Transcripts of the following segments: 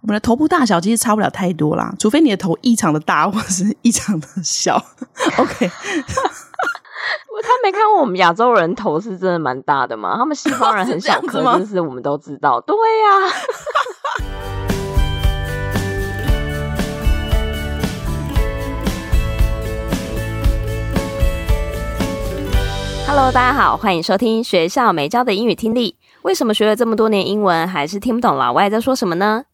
我们的头部大小其实差不了太多啦，除非你的头异常的大或者是 异常的小。OK，他没看过我们亚洲人头是真的蛮大的吗？他们西方人很小 颗，这是我们都知道。对呀、啊。Hello，大家好，欢迎收听学校没教的英语听力。为什么学了这么多年英文，还是听不懂老外在说什么呢？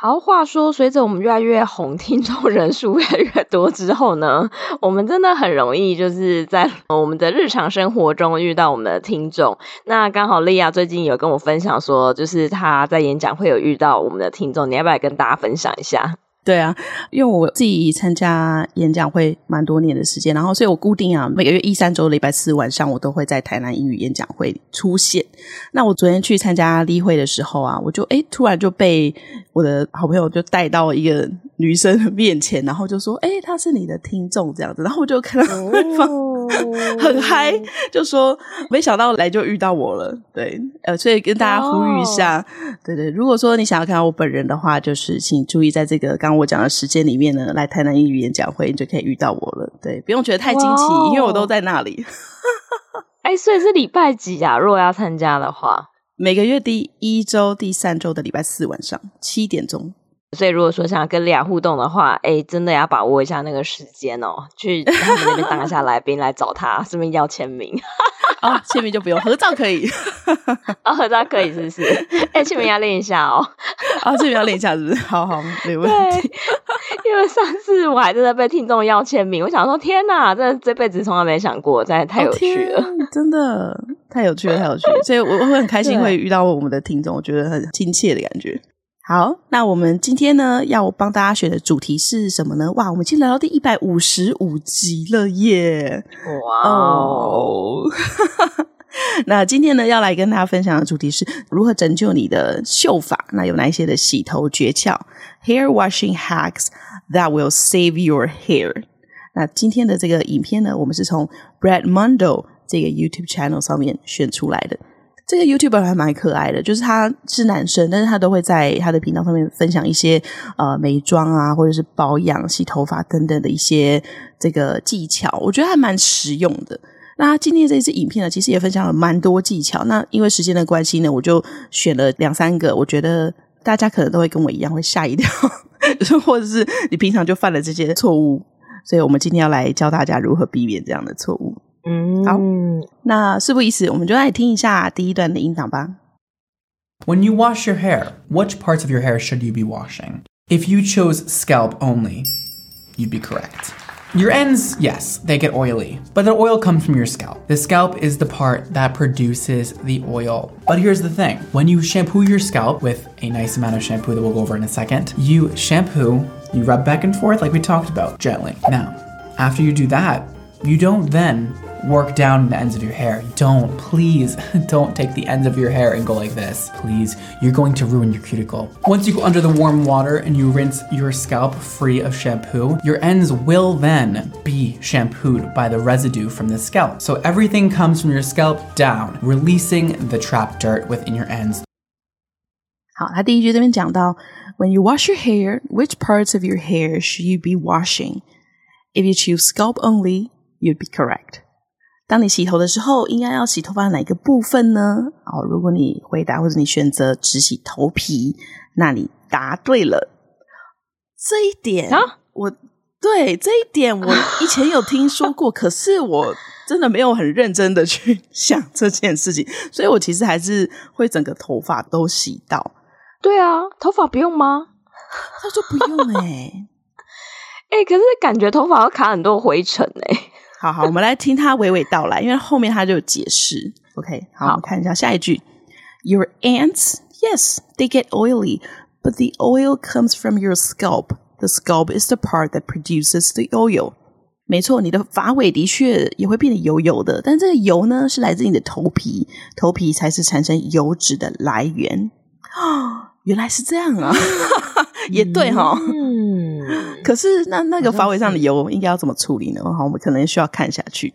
好，话说，随着我们越来越红，听众人数越来越多之后呢，我们真的很容易就是在我们的日常生活中遇到我们的听众。那刚好莉亚最近有跟我分享说，就是她在演讲会有遇到我们的听众，你要不要跟大家分享一下？对啊，因为我自己参加演讲会蛮多年的时间，然后所以我固定啊每个月一三周礼拜四晚上我都会在台南英语演讲会出现。那我昨天去参加例会的时候啊，我就诶突然就被我的好朋友就带到一个女生的面前，然后就说：“诶她是你的听众这样子。”然后我就看到对方 很嗨，就说：“没想到来就遇到我了。”对，呃，所以跟大家呼吁一下，对对，如果说你想要看到我本人的话，就是请注意在这个刚。我讲的时间里面呢，来台南英语演讲会，你就可以遇到我了。对，不用觉得太惊奇，wow. 因为我都在那里。哎、欸，所以是礼拜几啊？如果要参加的话，每个月第一周、第三周的礼拜四晚上七点钟。所以如果说想要跟利亚互动的话，哎、欸，真的要把握一下那个时间哦，去他们那边当一下来宾来找他，顺便要签名。啊、哦，签名就不用，合照可以。啊、哦，合照可以是不是？哎、欸，签名要练一下哦。啊、哦，签名要练一下是不是？好好，没问题。因为上次我还真的被听众要签名，我想说天哪，这这辈子从来没想过，真的太有趣了，哦、真的太有趣了，太有趣了。所以我我会很开心会遇到我们的听众，我觉得很亲切的感觉。好，那我们今天呢要帮大家选的主题是什么呢？哇，我们已经来到第一百五十五集了耶！哇哦！那今天呢要来跟大家分享的主题是如何拯救你的秀发。那有哪一些的洗头诀窍？Hair washing hacks that will save your hair。那今天的这个影片呢，我们是从 Brad Mondo 这个 YouTube channel 上面选出来的。这个 YouTuber 还蛮可爱的，就是他是男生，但是他都会在他的频道上面分享一些呃美妆啊，或者是保养、洗头发等等的一些这个技巧，我觉得还蛮实用的。那今天这支影片呢，其实也分享了蛮多技巧。那因为时间的关系呢，我就选了两三个，我觉得大家可能都会跟我一样会吓一跳，或者是你平常就犯了这些错误，所以我们今天要来教大家如何避免这样的错误。嗯，好，那事不宜迟，我们就来听一下第一段的音档吧。When you wash your hair, which parts of your hair should you be washing? If you chose scalp only, you'd be correct. Your ends, yes, they get oily, but the oil comes from your scalp. The scalp is the part that produces the oil. But here's the thing, when you shampoo your scalp with a nice amount of shampoo that we'll go over in a second, you shampoo, you rub back and forth like we talked about, gently. Now, after you do that, you don't then work down the ends of your hair. Don't, please, don't take the ends of your hair and go like this. Please, you're going to ruin your cuticle. Once you go under the warm water and you rinse your scalp free of shampoo, your ends will then be shampooed by the residue from the scalp. So everything comes from your scalp down, releasing the trapped dirt within your ends. 好，他第一句这边讲到，When you wash your hair, which parts of your hair should you be washing? If you choose scalp only, you'd be correct. 当你洗头的时候，应该要洗头发哪一个部分呢？哦，如果你回答或者你选择只洗头皮，那你答对了。这一点啊，我对这一点我以前有听说过，可是我真的没有很认真的去想这件事情，所以我其实还是会整个头发都洗到。对啊，头发不用吗？他说不用哎、欸，哎、欸，可是感觉头发要卡很多灰尘哎、欸。好好，我们来听他娓娓道来，因为后面他就有解释。OK，好，好，我们看一下下一句。Your ants, yes, they get oily, but the oil comes from your scalp. The scalp is the part that produces the oil. 没错，你的发尾的确也会变得油油的，但这个油呢，是来自你的头皮，头皮才是产生油脂的来源。哦原来是这样啊，也对哈、哦。嗯，可是那那个发尾上的油应该要怎么处理呢？好，我们可能需要看下去。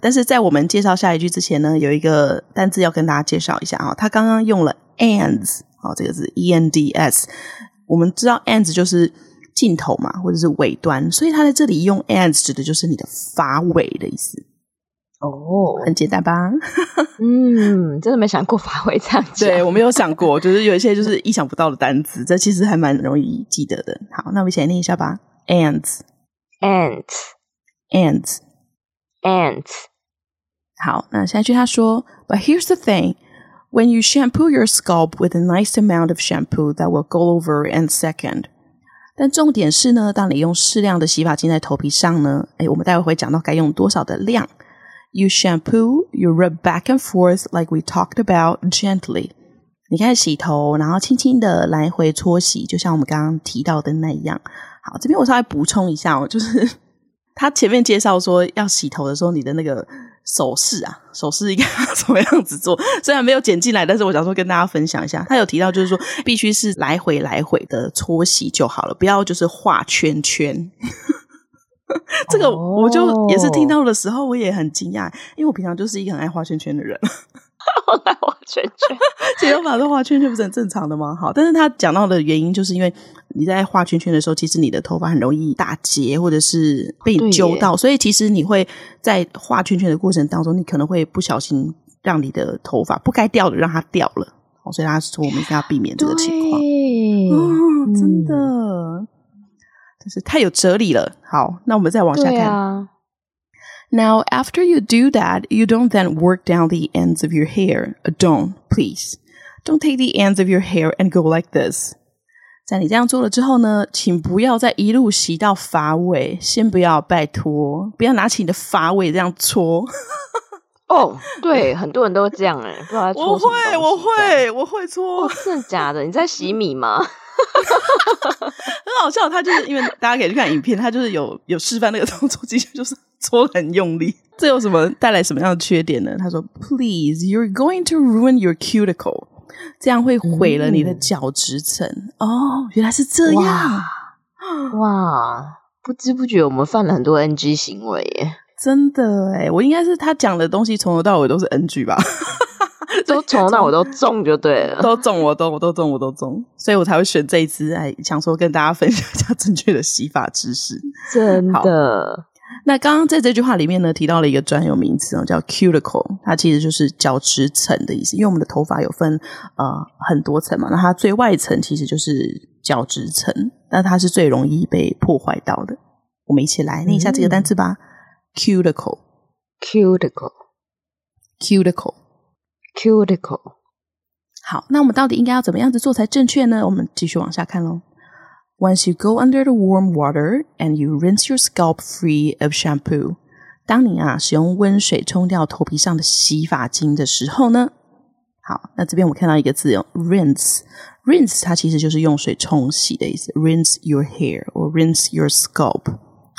但是在我们介绍下一句之前呢，有一个单字要跟大家介绍一下啊。他刚刚用了 ends，好，这个是 e n d s。我们知道 ends 就是尽头嘛，或者是尾端，所以他在这里用 ends 指的就是你的发尾的意思。哦，很简单吧？嗯，真的没想过发尾这样讲。对，我没有想过，就是有一些就是意想不到的单词，这其实还蛮容易记得的。好，那我们一起来念一下吧。Ants，ants，ants，ants。好，那下一句他说，But here's the thing. When you shampoo your scalp with a nice amount of shampoo, that will go over in second. 但重点是呢，当你用适量的洗发精在头皮上呢，诶，我们待会会讲到该用多少的量。You shampoo, you rub back and forth like we talked about gently. 你开始洗头，然后轻轻的来回搓洗，就像我们刚刚提到的那样。好，这边我稍微补充一下哦，就是 他前面介绍说要洗头的时候，你的那个手势啊，手势应该要怎么样子做？虽然没有剪进来，但是我想说跟大家分享一下。他有提到就是说，必须是来回来回的搓洗就好了，不要就是画圈圈。这个我就也是听到的时候，我也很惊讶，因为我平常就是一个很爱画圈圈的人。我爱画圈圈，剪头发都画圈圈不是很正常的吗？好，但是他讲到的原因，就是因为你在画圈圈的时候，其实你的头发很容易打结，或者是被你揪到，所以其实你会在画圈圈的过程当中，你可能会不小心让你的头发不该掉的让它掉了。所以他说我们一定要避免这个情况。哦，真的。嗯太有哲理了。好，那我们再往下看。啊、Now, after you do that, you don't then work down the ends of your hair. Don't, please. Don't take the ends of your hair and go like this. 在你这样做了之后呢，请不要再一路洗到发尾。先不要，拜托，不要拿起你的发尾这样搓。哦，对，很多人都这样哎，不知道在搓什么。我会，我会，我会搓。哦，真的假的？你在洗米吗？很好笑，他就是因为大家可以去看影片，他就是有有示范那个动作，其实就是搓很用力。这有什么带来什么样的缺点呢？他说：“Please, you're going to ruin your cuticle，这样会毁了你的角质层。嗯”哦，原来是这样哇，哇！不知不觉我们犯了很多 NG 行为耶，真的哎，我应该是他讲的东西从头到尾都是 NG 吧。都从那我都中就对了，都中我都我都中我都中，所以我才会选这一支，哎，想说跟大家分享一下正确的洗发知识。真的，那刚刚在这句话里面呢，提到了一个专有名词哦，叫 cuticle，它其实就是角质层的意思。因为我们的头发有分呃很多层嘛，那它最外层其实就是角质层，那它是最容易被破坏到的。我们一起来念一下这个单词吧，cuticle，cuticle，cuticle。Cuticle，好，那我们到底应该要怎么样子做才正确呢？我们继续往下看喽。Once you go under the warm water and you rinse your scalp free of shampoo，当你啊使用温水冲掉头皮上的洗发精的时候呢，好，那这边我看到一个字用 rinse，rinse 它其实就是用水冲洗的意思，rinse your hair or rinse your scalp。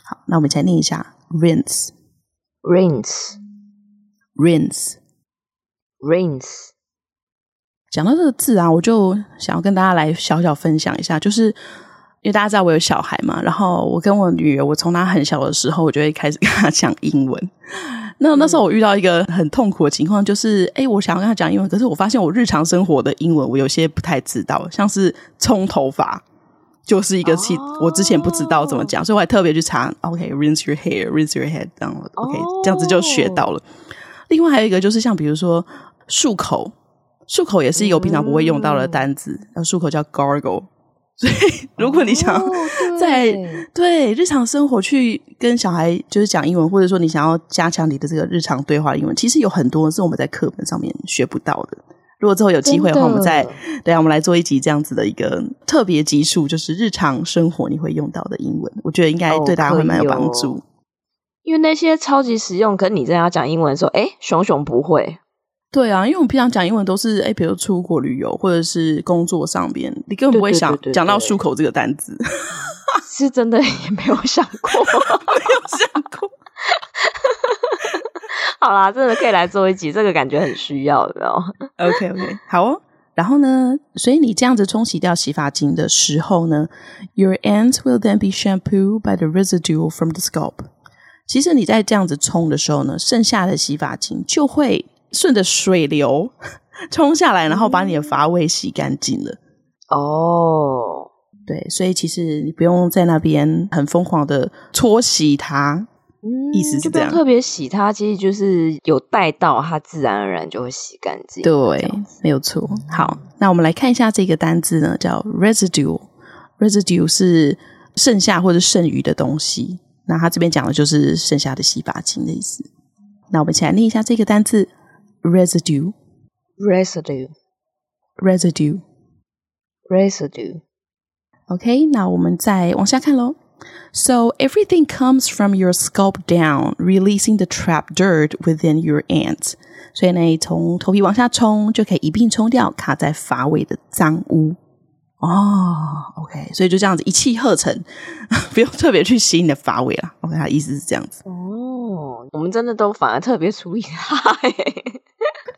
好，那我们再念一下 rinse，rinse，rinse。 Rinse，讲到这个字啊，我就想要跟大家来小小分享一下，就是因为大家知道我有小孩嘛，然后我跟我女儿，我从她很小的时候，我就会开始跟她讲英文。那那时候我遇到一个很痛苦的情况，就是哎，我想要跟她讲英文，可是我发现我日常生活的英文我有些不太知道，像是冲头发就是一个其我之前不知道怎么讲，所以我还特别去查。OK，rinse your hair，rinse your head，这样 OK，这样子就学到了。另外还有一个就是像比如说。漱口，漱口也是一个我平常不会用到的单词。然后漱口叫 gargle，所以如果你想在、哦、对，对日常生活去跟小孩就是讲英文，或者说你想要加强你的这个日常对话英文，其实有很多是我们在课本上面学不到的。如果之后有机会的话，我们再对啊，我们来做一集这样子的一个特别集数，就是日常生活你会用到的英文，我觉得应该对大家会蛮有帮助、哦。因为那些超级实用，可是你真的要讲英文的时候，哎，熊熊不会。对啊，因为我们平常讲英文都是哎，比如出国旅游或者是工作上边，你根本不会想讲到漱口这个单词，是真的也没有想过，没有想过。好啦，真的可以来做一集，这个感觉很需要的哦。OK OK，好哦。然后呢，所以你这样子冲洗掉洗发精的时候呢，your ends will then be shampooed by the residue from the scalp。其实你在这样子冲的时候呢，剩下的洗发精就会顺着水流 冲下来，然后把你的发尾洗干净了。哦，对，所以其实你不用在那边很疯狂的搓洗它。嗯，意思是这样，特别洗它，其实就是有带到，它自然而然就会洗干净。对，没有错。好，那我们来看一下这个单字呢，叫 residue。residue 是剩下或者剩余的东西。那它这边讲的就是剩下的洗发精的意思。那我们一起来念一下这个单字 residue。residue。residue。residue。OK，那我们再往下看喽。So everything comes from your scalp down, releasing the trapped dirt within your ends. 所以呢，从头皮往下冲，就可以一并冲掉卡在发尾的脏污。哦，OK，所以就这样子一气呵成，不用特别去洗你的发尾啦。OK，他的意思是这样子。哦，我们真的都反而特别注意它。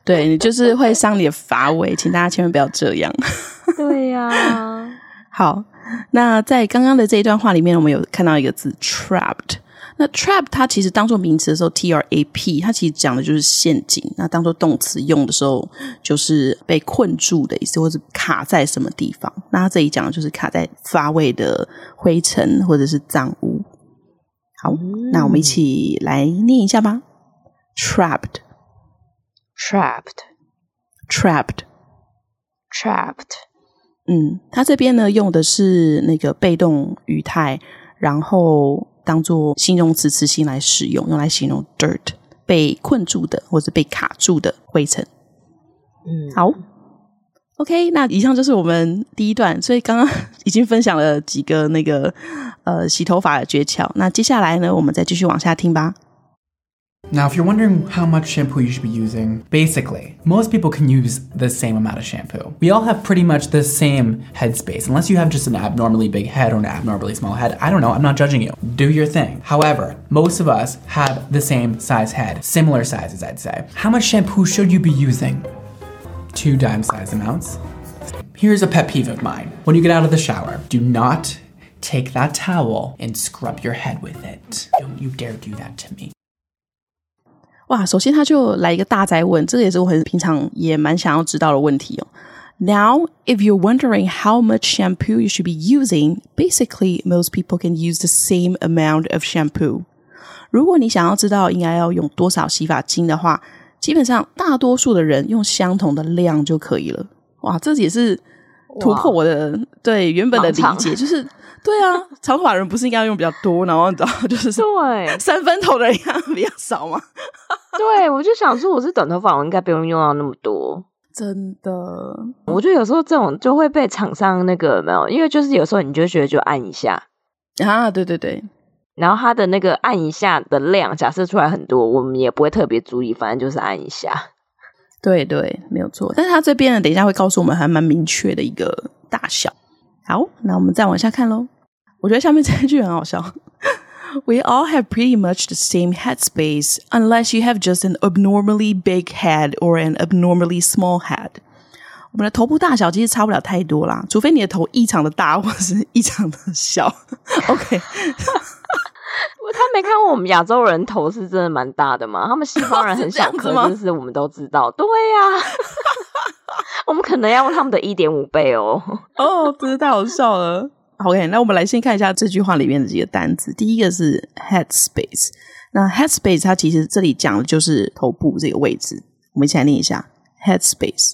对，你就是会伤你的发尾，请大家千万不要这样。对呀、啊，好。那在刚刚的这一段话里面，我们有看到一个字 trapped。那 trap 它其实当做名词的时候，T R A P，它其实讲的就是陷阱。那当做动词用的时候，就是被困住的意思，或者卡在什么地方。那它这里讲的就是卡在发味的灰尘或者是脏污。好，嗯、那我们一起来念一下吧。trapped，trapped，trapped。嗯，它这边呢用的是那个被动语态，然后当做形容词词性来使用，用来形容 dirt 被困住的或者被卡住的灰尘。嗯，好，OK，那以上就是我们第一段，所以刚刚 已经分享了几个那个呃洗头发的诀窍，那接下来呢，我们再继续往下听吧。Now, if you're wondering how much shampoo you should be using, basically, most people can use the same amount of shampoo. We all have pretty much the same head space, unless you have just an abnormally big head or an abnormally small head. I don't know, I'm not judging you. Do your thing. However, most of us have the same size head, similar sizes, I'd say. How much shampoo should you be using? Two dime size amounts. Here's a pet peeve of mine. When you get out of the shower, do not take that towel and scrub your head with it. Don't you dare do that to me. 哇，首先他就来一个大哉问，这个也是我很平常也蛮想要知道的问题哦。Now, if you're wondering how much shampoo you should be using, basically most people can use the same amount of shampoo. 如果你想要知道应该要用多少洗发精的话，基本上大多数的人用相同的量就可以了。哇，这也是突破我的对原本的理解，就是。对啊，长头发人不是应该用比较多，然后你知道就是对三分头的人比较少吗？对，我就想说我是短头发，我应该不用用到那么多。真的，我觉得有时候这种就会被厂商那个没有，因为就是有时候你就觉得就按一下啊，对对对，然后它的那个按一下的量假设出来很多，我们也不会特别注意，反正就是按一下。对对，没有错。但是它这边呢，等一下会告诉我们还蛮明确的一个大小。好，那我们再往下看喽。我觉得下面这一句很好笑。We all have pretty much the same head space, unless you have just an abnormally big head or an abnormally small head. 我们的头部大小其实差不了太多啦，除非你的头异常的大或是异常的小。OK，他没看过我们亚洲人头是真的蛮大的吗？他们西方人很小颗，这是我们都知道。对呀、啊。我们可能要用他们的一点五倍哦。哦，真是太好笑了。 OK，那我们来先看一下这句话里面的几个单词。第一个是 head space。那 head space 它其实这里讲的就是头部这个位置。我们一起来念一下 head space。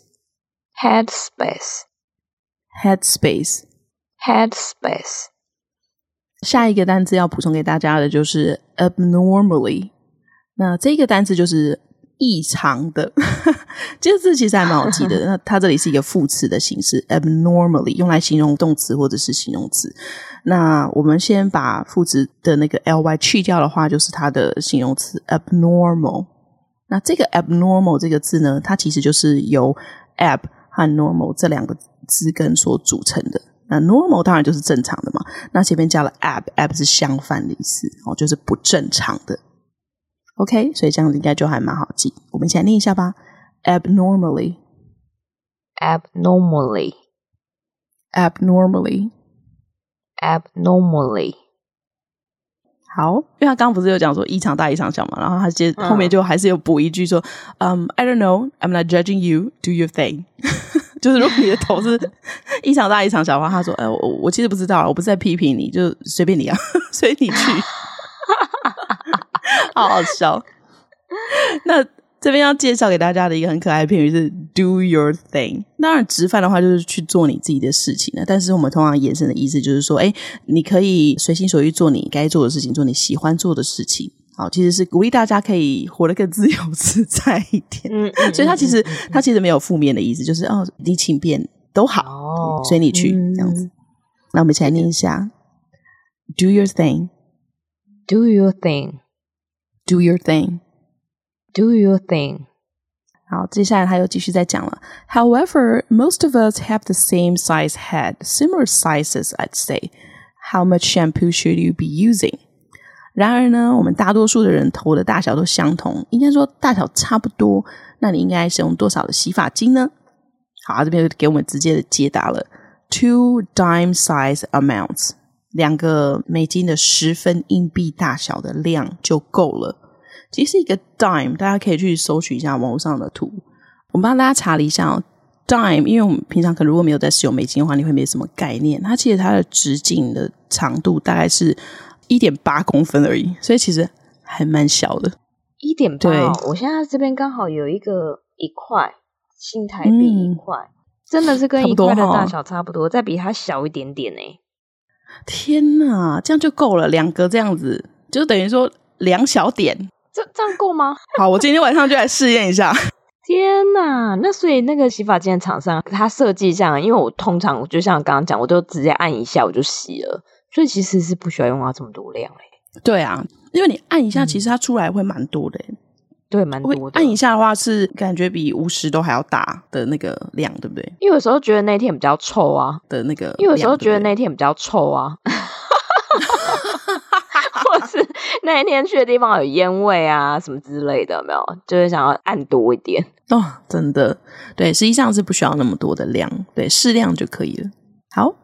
head space。head space。head space。下一个单词要补充给大家的就是 abnormally。那这个单词就是。异常的，这个字其实还蛮好记的。那它这里是一个副词的形式，abnormally 用来形容动词或者是形容词。那我们先把副词的那个 ly 去掉的话，就是它的形容词 abnormal。那这个 abnormal 这个字呢，它其实就是由 ab 和 normal 这两个字根所组成的。那 normal 当然就是正常的嘛。那前面加了 ab，ab 是相反的意思哦，就是不正常的。OK，所以这样子应该就还蛮好记。我们一起来念一下吧。Abnormally, abnormally abnormally abnormally。好，因为他刚刚不是有讲说异常大异常小嘛，然后他接后面就还是有补一句说，嗯、um,，I don't know, I'm not judging you, do your thing。就是如果你的头是 异常大异常小的话，他说，呃，我我其实不知道，我不是在批评你，就随便你啊，随你去，好好笑。那。这边要介绍给大家的一个很可爱的片语是 “do your thing”。当然，直翻的话就是去做你自己的事情了。但是我们通常延伸的意思就是说，哎，你可以随心所欲做你该做的事情，做你喜欢做的事情。好，其实是鼓励大家可以活得更自由自在一点。嗯，所以它其实它其实没有负面的意思，就是哦，你请便都好，哦、随你去这样子。那我们一起来念一下：“do your thing”，“do your thing”，“do your thing”。Do your thing。好，接下来他又继续在讲了。However, most of us have the same size head, similar sizes, I'd say. How much shampoo should you be using? 然而呢，我们大多数的人头的大小都相同，应该说大小差不多。那你应该使用多少的洗发精呢？好，这边给我们直接的解答了：two dime size amounts， 两个美金的十分硬币大小的量就够了。其实一个 dime，大家可以去搜取一下网络上的图。我们帮大家查了一下哦，dime，因为我们平常可能如果没有在使用美金的话，你会没什么概念。它其实它的直径的长度大概是一点八公分而已，所以其实还蛮小的。一点八，我现在这边刚好有一个一块新台币一块，嗯、真的是跟一块的大小差不多，不多再比它小一点点呢。天哪，这样就够了，两格这样子就等于说两小点。这这样够吗？好，我今天晚上就来试验一下。天哪，那所以那个洗发精的厂商，他设计这样，因为我通常就像刚刚讲，我就直接按一下我就洗了，所以其实是不需要用到这么多量嘞。对啊，因为你按一下，其实它出来会蛮多的。嗯、对，蛮多的。按一下的话，是感觉比五十都还要大的那个量，对不对？因为有时候觉得那天比较臭啊的那个，因为有时候觉得那天比较臭啊。或是那一天去的地方有烟味啊，什么之类的，没有，就是想要按多一点哦。真的，对，实际上是不需要那么多的量，对，适量就可以了。好，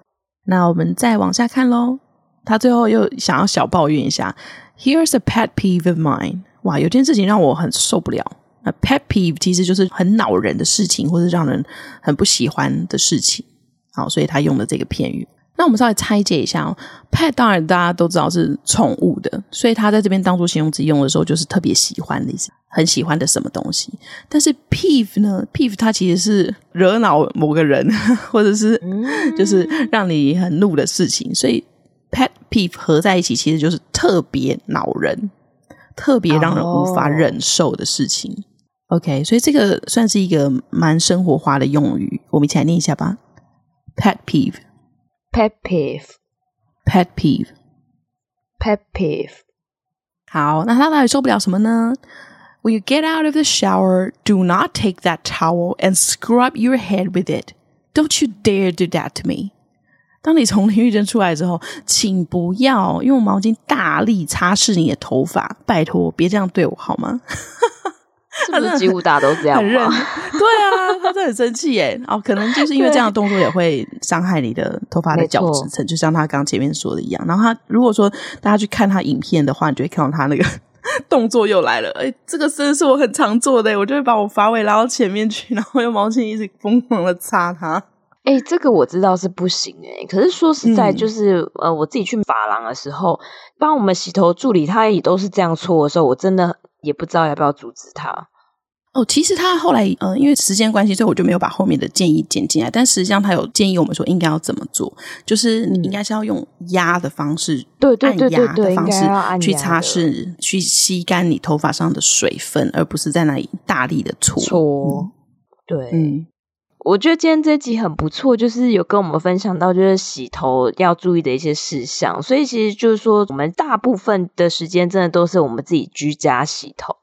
那我们再往下看喽。他最后又想要小抱怨一下，Here's a pet peeve of mine。哇，有件事情让我很受不了。那 pet peeve 其实就是很恼人的事情，或是让人很不喜欢的事情。好，所以他用了这个片语。那我们稍微拆解一下哦，pet 当然大家都知道是宠物的，所以他在这边当做形容词用的时候，就是特别喜欢的意思，很喜欢的什么东西。但是 peeve 呢，peeve 它其实是惹恼某个人，或者是就是让你很怒的事情，所以 pet peeve 合在一起，其实就是特别恼人，特别让人无法忍受的事情。Oh. OK，所以这个算是一个蛮生活化的用语，我们一起来念一下吧，pet peeve。Pet peeve, pet peeve, pet peeve。好，那他到底受不了什么呢？When you get out of the shower, do not take that towel and scrub your head with it. Don't you dare do that to me. 当你从淋浴间出来之后，请不要用毛巾大力擦拭你的头发，拜托，别这样对我好吗？是不是几乎大家都这样吗？对啊，他真的很生气耶。哦，可能就是因为这样的动作也会伤害你的头发的角质层，就像他刚前面说的一样。然后他如果说大家去看他影片的话，你就会看到他那个 动作又来了。哎，这个真的是我很常做的，我就会把我发尾拉到前面去，然后用毛巾一直疯狂的擦它。哎，这个我知道是不行哎。可是说实在，就是、嗯、呃，我自己去发廊的时候，帮我们洗头助理，他也都是这样搓的时候，我真的。也不知道要不要阻止他哦。其实他后来，呃，因为时间关系，所以我就没有把后面的建议剪进来。但实际上，他有建议我们说应该要怎么做，就是你应该是要用压的方式，对对对对对，方式去擦拭、去吸干你头发上的水分，而不是在那里大力的搓搓。嗯、对，嗯。我觉得今天这集很不错，就是有跟我们分享到就是洗头要注意的一些事项，所以其实就是说我们大部分的时间真的都是我们自己居家洗头，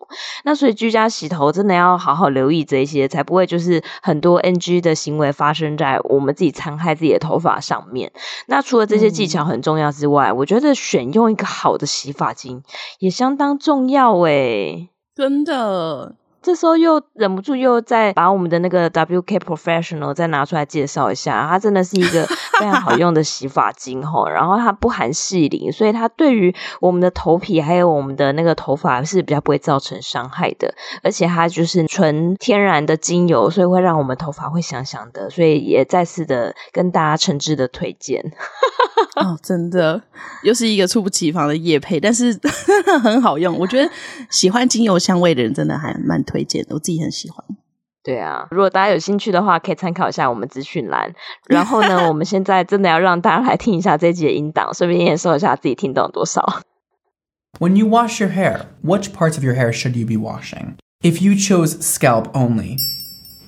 那所以居家洗头真的要好好留意这些，才不会就是很多 NG 的行为发生在我们自己残害自己的头发上面。那除了这些技巧很重要之外，嗯、我觉得选用一个好的洗发精也相当重要诶，真的。这时候又忍不住又再把我们的那个 WK Professional 再拿出来介绍一下，它真的是一个 非常好用的洗发精吼，然后它不含细磷，所以它对于我们的头皮还有我们的那个头发是比较不会造成伤害的，而且它就是纯天然的精油，所以会让我们头发会香香的，所以也再次的跟大家诚挚的推荐。哦，真的又是一个猝不及防的夜配，但是 很好用。我觉得喜欢精油香味的人真的还蛮推荐的，我自己很喜欢。对啊，如果大家有兴趣的话，可以参考一下我们资讯栏。然后呢，我们现在真的要让大家来听一下这一集的音档，顺便验收一下自己听懂多少。When you wash your hair, which parts of your hair should you be washing? If you chose scalp only,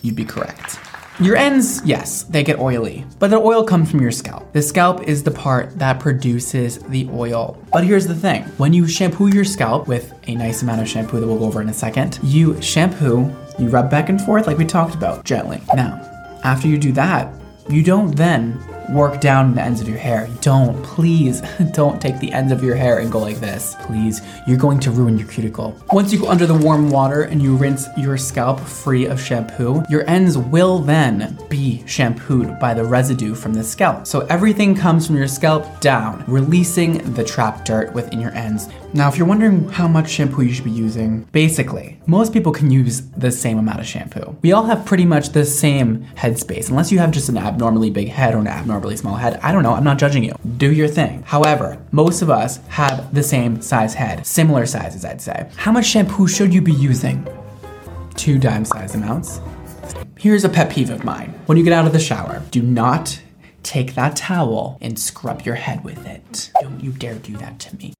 you'd be correct. Your ends, yes, they get oily, but the oil comes from your scalp. The scalp is the part that produces the oil. But here's the thing when you shampoo your scalp with a nice amount of shampoo that we'll go over in a second, you shampoo, you rub back and forth like we talked about gently. Now, after you do that, you don't then work down the ends of your hair. Don't, please, don't take the ends of your hair and go like this. Please, you're going to ruin your cuticle. Once you go under the warm water and you rinse your scalp free of shampoo, your ends will then be shampooed by the residue from the scalp. So everything comes from your scalp down, releasing the trapped dirt within your ends. Now, if you're wondering how much shampoo you should be using, basically, most people can use the same amount of shampoo. We all have pretty much the same headspace, unless you have just an abnormally big head or an abnormally small head. I don't know, I'm not judging you. Do your thing. However, most of us have the same size head, similar sizes, I'd say. How much shampoo should you be using? Two dime size amounts. Here's a pet peeve of mine. When you get out of the shower, do not take that towel and scrub your head with it. Don't you dare do that to me.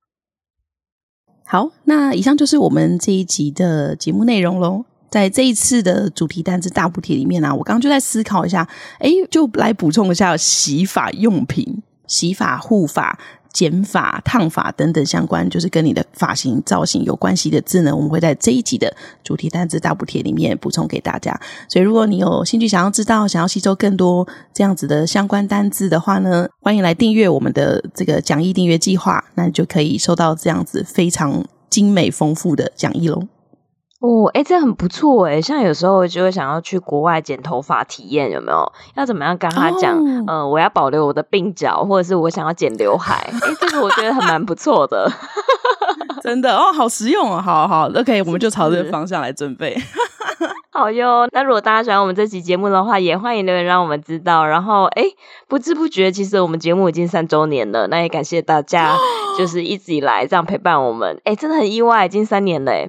好，那以上就是我们这一集的节目内容喽。 在这一次的主题单字大补帖里面啊，我刚刚就在思考一下，诶，就来补充一下洗发用品、洗发护发。剪发、烫发等等相关，就是跟你的发型造型有关系的字呢，我们会在这一集的主题单字大补帖里面补充给大家。所以，如果你有兴趣想要知道、想要吸收更多这样子的相关单字的话呢，欢迎来订阅我们的这个讲义订阅计划，那你就可以收到这样子非常精美丰富的讲义喽。哦，哎，这很不错哎。像有时候就会想要去国外剪头发体验，有没有？要怎么样跟他讲？嗯、oh. 呃，我要保留我的鬓角，或者是我想要剪刘海。哎，这个我觉得还蛮不错的，真的哦，好实用哦。好好，OK，我们就朝这个方向来准备。好哟。那如果大家喜欢我们这期节目的话，也欢迎留言让我们知道。然后，哎，不知不觉，其实我们节目已经三周年了。那也感谢大家，就是一直以来这样陪伴我们。哎，真的很意外，已经三年了。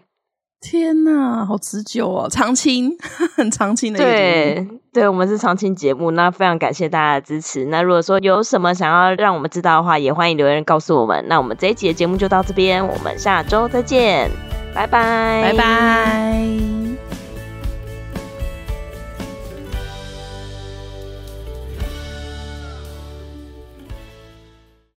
天呐，好持久哦，长青，很长青的。对，对，我们是长青节目，那非常感谢大家的支持。那如果说有什么想要让我们知道的话，也欢迎留言告诉我们。那我们这一集的节目就到这边，我们下周再见，拜拜，拜拜。